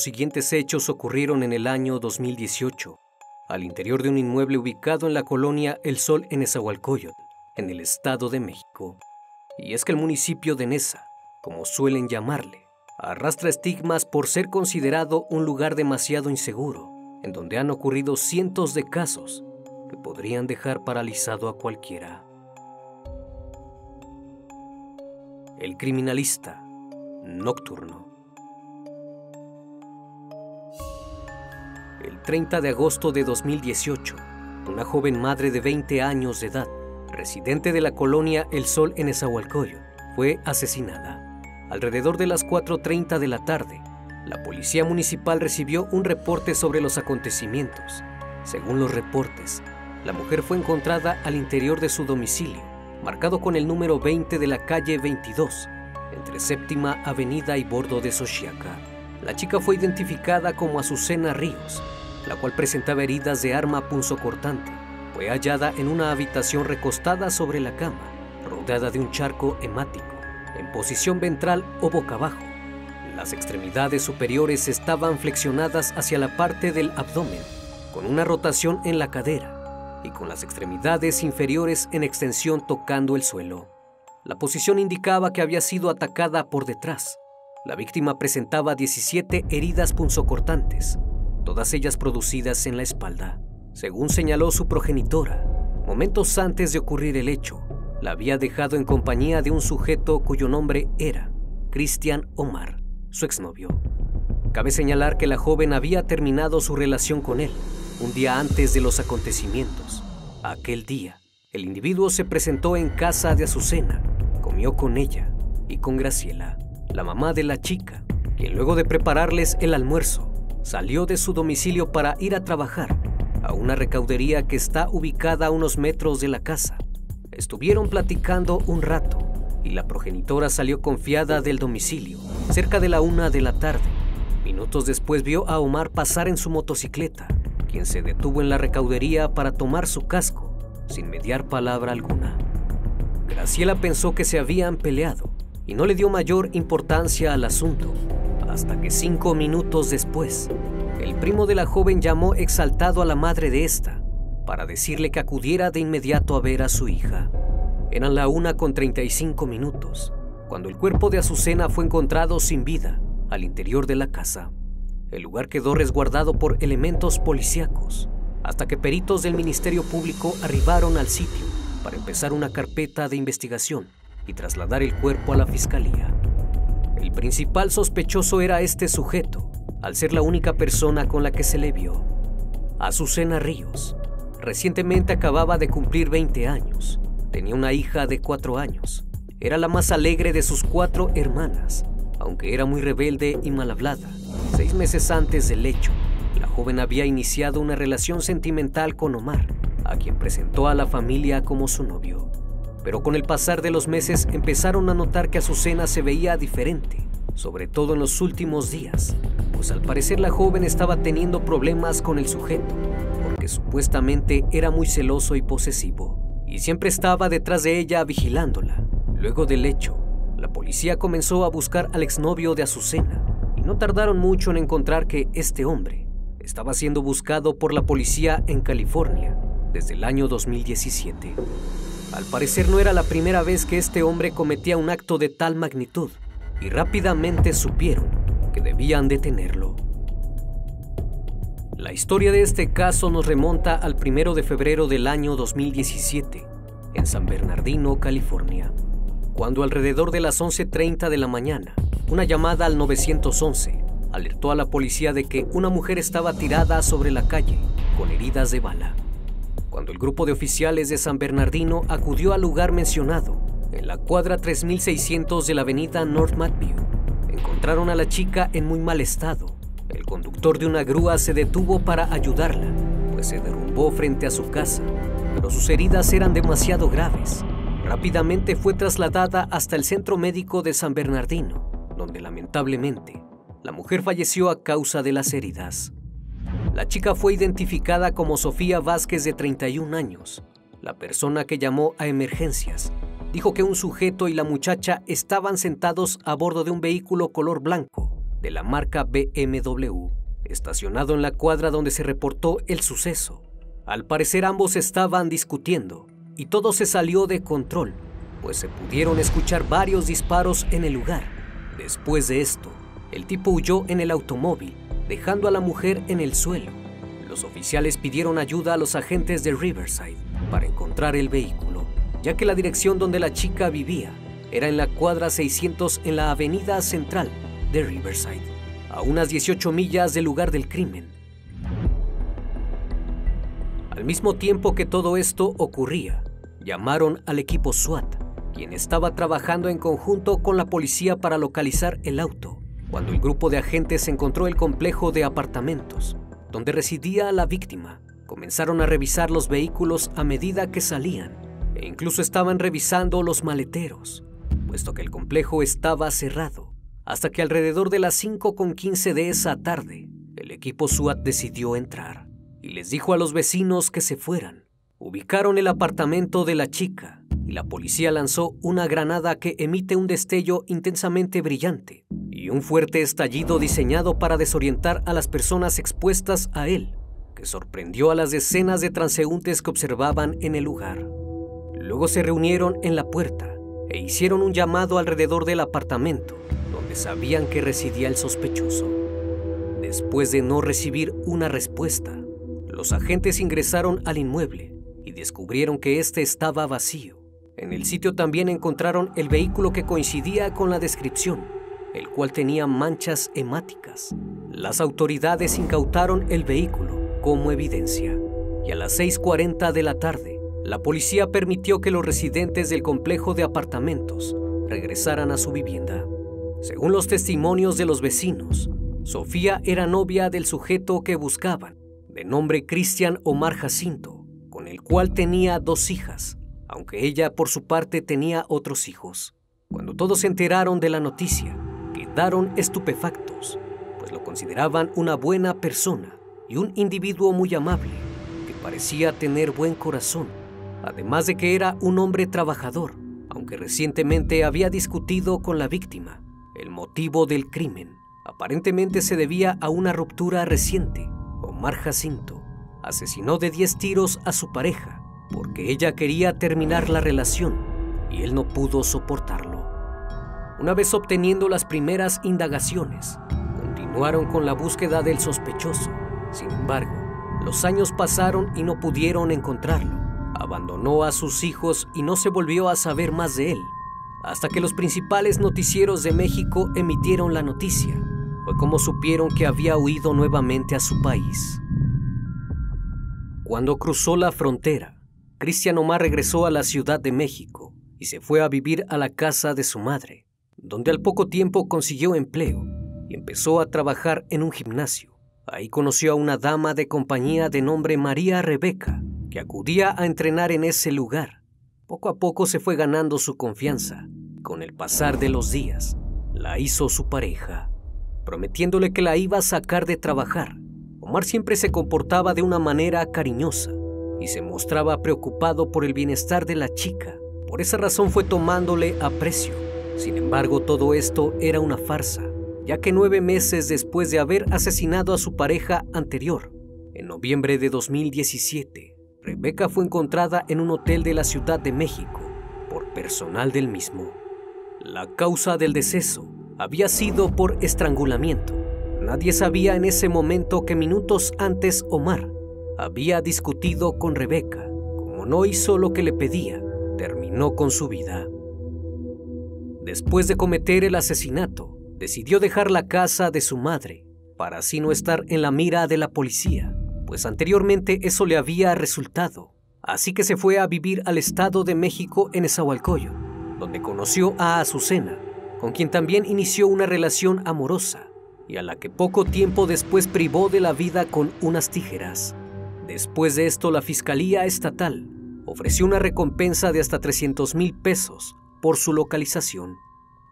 Los siguientes hechos ocurrieron en el año 2018, al interior de un inmueble ubicado en la colonia El Sol en Esahualcoyot, en el Estado de México. Y es que el municipio de Nesa, como suelen llamarle, arrastra estigmas por ser considerado un lugar demasiado inseguro, en donde han ocurrido cientos de casos que podrían dejar paralizado a cualquiera. El criminalista nocturno. El 30 de agosto de 2018, una joven madre de 20 años de edad, residente de la colonia El Sol en Esahualcoyo, fue asesinada. Alrededor de las 4.30 de la tarde, la policía municipal recibió un reporte sobre los acontecimientos. Según los reportes, la mujer fue encontrada al interior de su domicilio, marcado con el número 20 de la calle 22, entre Séptima Avenida y Bordo de Xochiaca. La chica fue identificada como Azucena Ríos, la cual presentaba heridas de arma punzocortante. Fue hallada en una habitación recostada sobre la cama, rodeada de un charco hemático, en posición ventral o boca abajo. Las extremidades superiores estaban flexionadas hacia la parte del abdomen, con una rotación en la cadera y con las extremidades inferiores en extensión tocando el suelo. La posición indicaba que había sido atacada por detrás. La víctima presentaba 17 heridas punzocortantes, todas ellas producidas en la espalda. Según señaló su progenitora, momentos antes de ocurrir el hecho, la había dejado en compañía de un sujeto cuyo nombre era Cristian Omar, su exnovio. Cabe señalar que la joven había terminado su relación con él un día antes de los acontecimientos. Aquel día, el individuo se presentó en casa de Azucena, comió con ella y con Graciela la mamá de la chica, quien luego de prepararles el almuerzo, salió de su domicilio para ir a trabajar a una recaudería que está ubicada a unos metros de la casa. Estuvieron platicando un rato y la progenitora salió confiada del domicilio, cerca de la una de la tarde. Minutos después vio a Omar pasar en su motocicleta, quien se detuvo en la recaudería para tomar su casco, sin mediar palabra alguna. Graciela pensó que se habían peleado y no le dio mayor importancia al asunto, hasta que cinco minutos después, el primo de la joven llamó exaltado a la madre de esta para decirle que acudiera de inmediato a ver a su hija. Eran la una con 35 minutos, cuando el cuerpo de Azucena fue encontrado sin vida al interior de la casa. El lugar quedó resguardado por elementos policíacos, hasta que peritos del Ministerio Público arribaron al sitio para empezar una carpeta de investigación y trasladar el cuerpo a la fiscalía. El principal sospechoso era este sujeto, al ser la única persona con la que se le vio. Azucena Ríos. Recientemente acababa de cumplir 20 años. Tenía una hija de 4 años. Era la más alegre de sus cuatro hermanas, aunque era muy rebelde y mal hablada. Seis meses antes del hecho, la joven había iniciado una relación sentimental con Omar, a quien presentó a la familia como su novio pero con el pasar de los meses empezaron a notar que Azucena se veía diferente, sobre todo en los últimos días, pues al parecer la joven estaba teniendo problemas con el sujeto, porque supuestamente era muy celoso y posesivo, y siempre estaba detrás de ella vigilándola. Luego del hecho, la policía comenzó a buscar al exnovio de Azucena, y no tardaron mucho en encontrar que este hombre estaba siendo buscado por la policía en California desde el año 2017. Al parecer no era la primera vez que este hombre cometía un acto de tal magnitud y rápidamente supieron que debían detenerlo. La historia de este caso nos remonta al 1 de febrero del año 2017, en San Bernardino, California, cuando alrededor de las 11.30 de la mañana, una llamada al 911 alertó a la policía de que una mujer estaba tirada sobre la calle con heridas de bala. Cuando el grupo de oficiales de San Bernardino acudió al lugar mencionado, en la cuadra 3600 de la avenida North Matview, encontraron a la chica en muy mal estado. El conductor de una grúa se detuvo para ayudarla, pues se derrumbó frente a su casa, pero sus heridas eran demasiado graves. Rápidamente fue trasladada hasta el centro médico de San Bernardino, donde lamentablemente la mujer falleció a causa de las heridas. La chica fue identificada como Sofía Vázquez de 31 años. La persona que llamó a emergencias dijo que un sujeto y la muchacha estaban sentados a bordo de un vehículo color blanco de la marca BMW, estacionado en la cuadra donde se reportó el suceso. Al parecer ambos estaban discutiendo y todo se salió de control, pues se pudieron escuchar varios disparos en el lugar. Después de esto, el tipo huyó en el automóvil, dejando a la mujer en el suelo. Los oficiales pidieron ayuda a los agentes de Riverside para encontrar el vehículo, ya que la dirección donde la chica vivía era en la cuadra 600 en la avenida central de Riverside, a unas 18 millas del lugar del crimen. Al mismo tiempo que todo esto ocurría, llamaron al equipo SWAT, quien estaba trabajando en conjunto con la policía para localizar el auto. Cuando el grupo de agentes encontró el complejo de apartamentos donde residía la víctima, comenzaron a revisar los vehículos a medida que salían e incluso estaban revisando los maleteros, puesto que el complejo estaba cerrado, hasta que alrededor de las 5.15 de esa tarde, el equipo SWAT decidió entrar y les dijo a los vecinos que se fueran. Ubicaron el apartamento de la chica y la policía lanzó una granada que emite un destello intensamente brillante un fuerte estallido diseñado para desorientar a las personas expuestas a él, que sorprendió a las decenas de transeúntes que observaban en el lugar. Luego se reunieron en la puerta e hicieron un llamado alrededor del apartamento, donde sabían que residía el sospechoso. Después de no recibir una respuesta, los agentes ingresaron al inmueble y descubrieron que éste estaba vacío. En el sitio también encontraron el vehículo que coincidía con la descripción el cual tenía manchas hemáticas. Las autoridades incautaron el vehículo como evidencia y a las 6.40 de la tarde, la policía permitió que los residentes del complejo de apartamentos regresaran a su vivienda. Según los testimonios de los vecinos, Sofía era novia del sujeto que buscaban, de nombre Cristian Omar Jacinto, con el cual tenía dos hijas, aunque ella por su parte tenía otros hijos. Cuando todos se enteraron de la noticia, quedaron estupefactos, pues lo consideraban una buena persona y un individuo muy amable, que parecía tener buen corazón, además de que era un hombre trabajador, aunque recientemente había discutido con la víctima. El motivo del crimen aparentemente se debía a una ruptura reciente. Omar Jacinto asesinó de 10 tiros a su pareja porque ella quería terminar la relación y él no pudo soportarlo. Una vez obteniendo las primeras indagaciones, continuaron con la búsqueda del sospechoso. Sin embargo, los años pasaron y no pudieron encontrarlo. Abandonó a sus hijos y no se volvió a saber más de él, hasta que los principales noticieros de México emitieron la noticia. Fue como supieron que había huido nuevamente a su país. Cuando cruzó la frontera, Cristian Omar regresó a la Ciudad de México y se fue a vivir a la casa de su madre donde al poco tiempo consiguió empleo y empezó a trabajar en un gimnasio. Ahí conoció a una dama de compañía de nombre María Rebeca, que acudía a entrenar en ese lugar. Poco a poco se fue ganando su confianza. Con el pasar de los días, la hizo su pareja, prometiéndole que la iba a sacar de trabajar. Omar siempre se comportaba de una manera cariñosa y se mostraba preocupado por el bienestar de la chica. Por esa razón fue tomándole aprecio sin embargo, todo esto era una farsa, ya que nueve meses después de haber asesinado a su pareja anterior, en noviembre de 2017, Rebeca fue encontrada en un hotel de la Ciudad de México por personal del mismo. La causa del deceso había sido por estrangulamiento, Nadie sabía en ese momento que minutos antes Omar había discutido con Rebeca. Como no hizo lo que le pedía, terminó con su vida. Después de cometer el asesinato, decidió dejar la casa de su madre para así no estar en la mira de la policía, pues anteriormente eso le había resultado. Así que se fue a vivir al Estado de México en Esahualcoyo, donde conoció a Azucena, con quien también inició una relación amorosa y a la que poco tiempo después privó de la vida con unas tijeras. Después de esto, la Fiscalía Estatal ofreció una recompensa de hasta 300 mil pesos por su localización,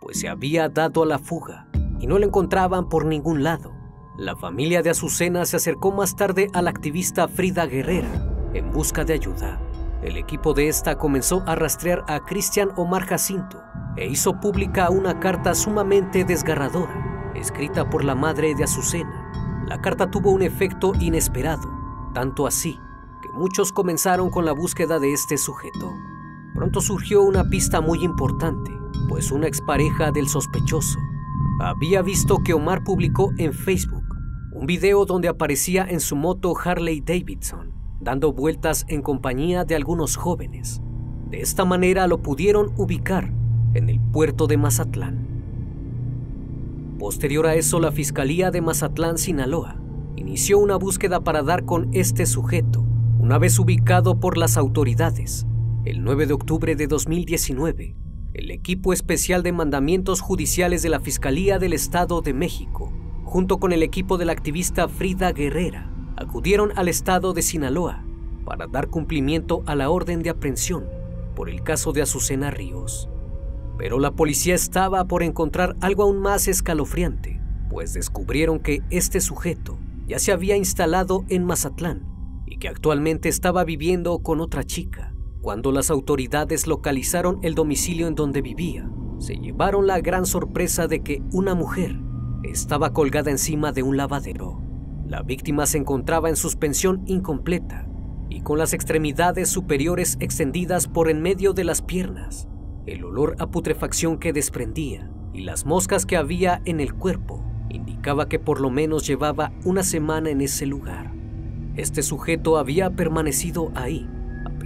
pues se había dado a la fuga y no la encontraban por ningún lado. La familia de Azucena se acercó más tarde a la activista Frida Guerrera en busca de ayuda. El equipo de esta comenzó a rastrear a Cristian Omar Jacinto e hizo pública una carta sumamente desgarradora, escrita por la madre de Azucena. La carta tuvo un efecto inesperado tanto así que muchos comenzaron con la búsqueda de este sujeto. Pronto surgió una pista muy importante, pues una expareja del sospechoso había visto que Omar publicó en Facebook un video donde aparecía en su moto Harley Davidson, dando vueltas en compañía de algunos jóvenes. De esta manera lo pudieron ubicar en el puerto de Mazatlán. Posterior a eso, la Fiscalía de Mazatlán, Sinaloa, inició una búsqueda para dar con este sujeto, una vez ubicado por las autoridades. El 9 de octubre de 2019, el equipo especial de mandamientos judiciales de la Fiscalía del Estado de México, junto con el equipo de la activista Frida Guerrera, acudieron al estado de Sinaloa para dar cumplimiento a la orden de aprehensión por el caso de Azucena Ríos. Pero la policía estaba por encontrar algo aún más escalofriante, pues descubrieron que este sujeto ya se había instalado en Mazatlán y que actualmente estaba viviendo con otra chica. Cuando las autoridades localizaron el domicilio en donde vivía, se llevaron la gran sorpresa de que una mujer estaba colgada encima de un lavadero. La víctima se encontraba en suspensión incompleta y con las extremidades superiores extendidas por en medio de las piernas. El olor a putrefacción que desprendía y las moscas que había en el cuerpo indicaba que por lo menos llevaba una semana en ese lugar. Este sujeto había permanecido ahí,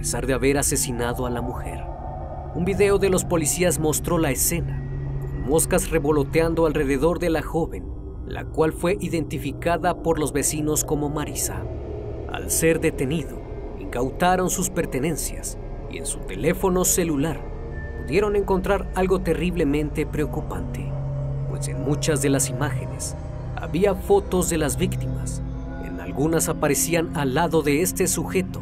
pesar de haber asesinado a la mujer. Un video de los policías mostró la escena, con moscas revoloteando alrededor de la joven, la cual fue identificada por los vecinos como Marisa. Al ser detenido, incautaron sus pertenencias y en su teléfono celular pudieron encontrar algo terriblemente preocupante pues en muchas de las imágenes había fotos de las víctimas. En algunas aparecían al lado de este sujeto,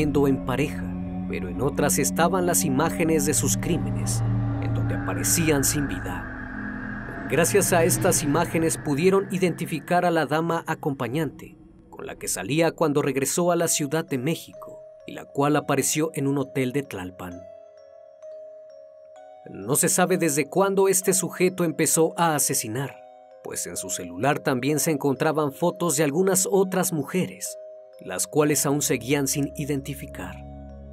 en pareja, pero en otras estaban las imágenes de sus crímenes, en donde aparecían sin vida. Gracias a estas imágenes pudieron identificar a la dama acompañante, con la que salía cuando regresó a la Ciudad de México y la cual apareció en un hotel de Tlalpan. No se sabe desde cuándo este sujeto empezó a asesinar, pues en su celular también se encontraban fotos de algunas otras mujeres, las cuales aún seguían sin identificar.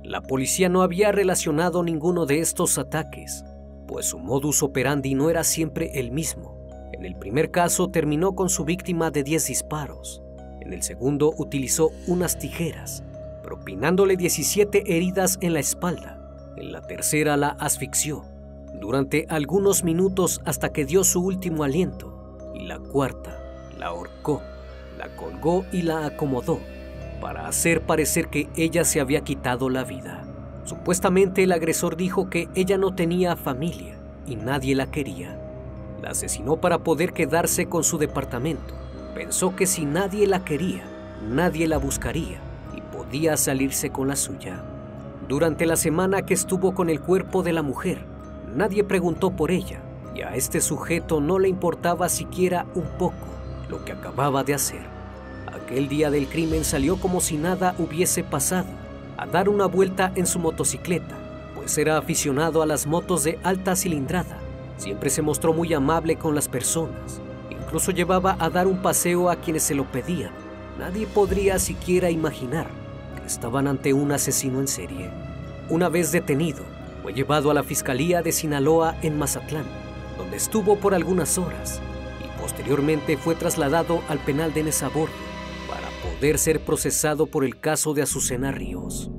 La policía no había relacionado ninguno de estos ataques, pues su modus operandi no era siempre el mismo. En el primer caso terminó con su víctima de 10 disparos. En el segundo utilizó unas tijeras, propinándole 17 heridas en la espalda. En la tercera la asfixió durante algunos minutos hasta que dio su último aliento y la cuarta la ahorcó, la colgó y la acomodó para hacer parecer que ella se había quitado la vida. Supuestamente el agresor dijo que ella no tenía familia y nadie la quería. La asesinó para poder quedarse con su departamento. Pensó que si nadie la quería, nadie la buscaría y podía salirse con la suya. Durante la semana que estuvo con el cuerpo de la mujer, Nadie preguntó por ella y a este sujeto no le importaba siquiera un poco lo que acababa de hacer. Aquel día del crimen salió como si nada hubiese pasado, a dar una vuelta en su motocicleta, pues era aficionado a las motos de alta cilindrada. Siempre se mostró muy amable con las personas, incluso llevaba a dar un paseo a quienes se lo pedían. Nadie podría siquiera imaginar que estaban ante un asesino en serie. Una vez detenido, fue llevado a la Fiscalía de Sinaloa en Mazatlán, donde estuvo por algunas horas y Posteriormente fue trasladado al penal de Nezabordo para ser procesado por el caso de Azucena Ríos.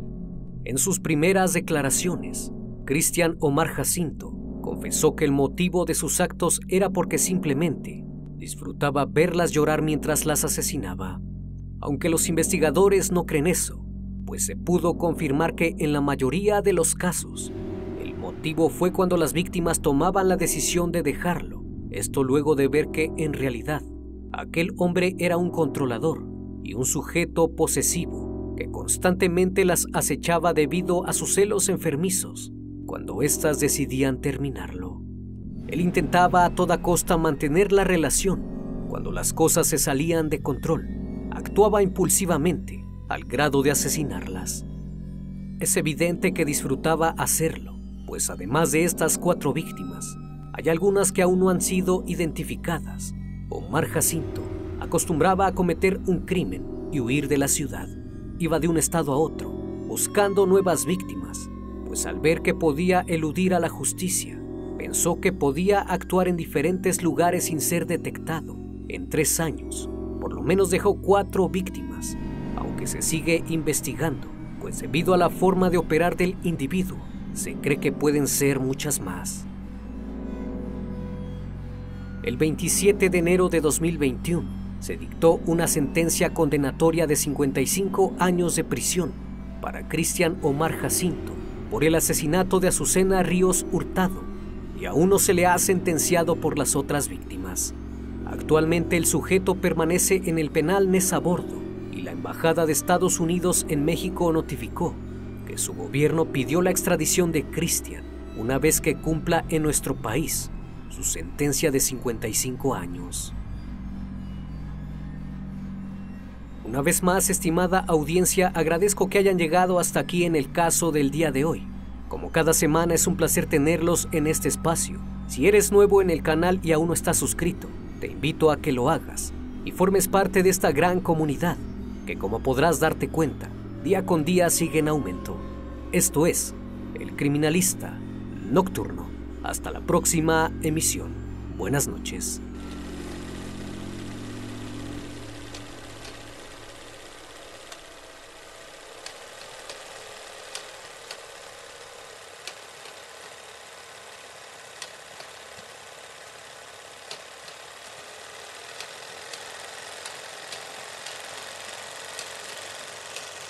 En sus primeras declaraciones, Cristian Omar Jacinto confesó que el motivo de sus actos era porque simplemente disfrutaba verlas llorar mientras las asesinaba. Aunque los investigadores no creen eso, pues se pudo confirmar que en la mayoría de los casos, el motivo fue cuando las víctimas tomaban la decisión de dejarlo, esto luego de ver que en realidad aquel hombre era un controlador y un sujeto posesivo que constantemente las acechaba debido a sus celos enfermizos cuando éstas decidían terminarlo. Él intentaba a toda costa mantener la relación cuando las cosas se salían de control. Actuaba impulsivamente al grado de asesinarlas. Es evidente que disfrutaba hacerlo, pues además de estas cuatro víctimas, hay algunas que aún no han sido identificadas. Omar Jacinto acostumbraba a cometer un crimen y huir de la ciudad. Iba de un estado a otro, buscando nuevas víctimas, pues al ver que podía eludir a la justicia, pensó que podía actuar en diferentes lugares sin ser detectado. En tres años, por lo menos dejó cuatro víctimas aunque se sigue investigando, pues debido a la forma de operar del individuo, se cree que pueden ser muchas más. El 27 de enero de 2021 se dictó una sentencia condenatoria de 55 años de prisión para Cristian Omar Jacinto por el asesinato de Azucena Ríos Hurtado y aún no se le ha sentenciado por las otras víctimas. Actualmente el sujeto permanece en el penal Nesa Bordo la Embajada de Estados Unidos en México notificó que su gobierno pidió la extradición de Christian una vez que cumpla en nuestro país su sentencia de 55 años. Una vez más, estimada audiencia, agradezco que hayan llegado hasta aquí en el caso del día de hoy. Como cada semana es un placer tenerlos en este espacio. Si eres nuevo en el canal y aún no estás suscrito, te invito a que lo hagas y formes parte de esta gran comunidad que como podrás darte cuenta, día con día sigue en aumento. Esto es El Criminalista Nocturno. Hasta la próxima emisión. Buenas noches.